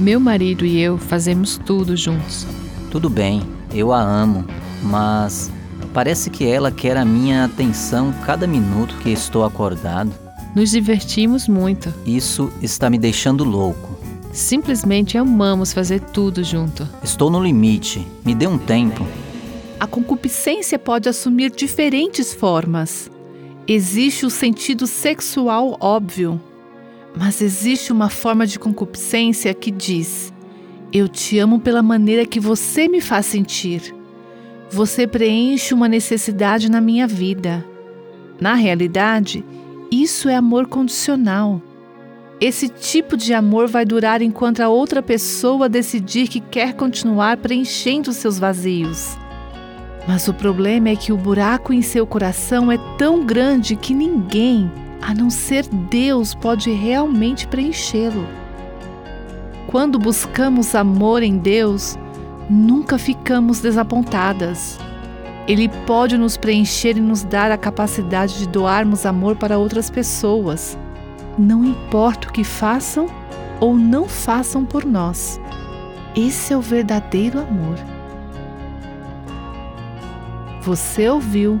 Meu marido e eu fazemos tudo juntos. Tudo bem, eu a amo, mas parece que ela quer a minha atenção cada minuto que estou acordado. Nos divertimos muito. Isso está me deixando louco. Simplesmente amamos fazer tudo junto. Estou no limite. Me dê um tempo. A concupiscência pode assumir diferentes formas. Existe o sentido sexual óbvio, mas existe uma forma de concupiscência que diz: Eu te amo pela maneira que você me faz sentir. Você preenche uma necessidade na minha vida. Na realidade, isso é amor condicional. Esse tipo de amor vai durar enquanto a outra pessoa decidir que quer continuar preenchendo seus vazios. Mas o problema é que o buraco em seu coração é tão grande que ninguém, a não ser Deus pode realmente preenchê-lo. Quando buscamos amor em Deus, nunca ficamos desapontadas. Ele pode nos preencher e nos dar a capacidade de doarmos amor para outras pessoas, não importa o que façam ou não façam por nós. Esse é o verdadeiro amor. Você ouviu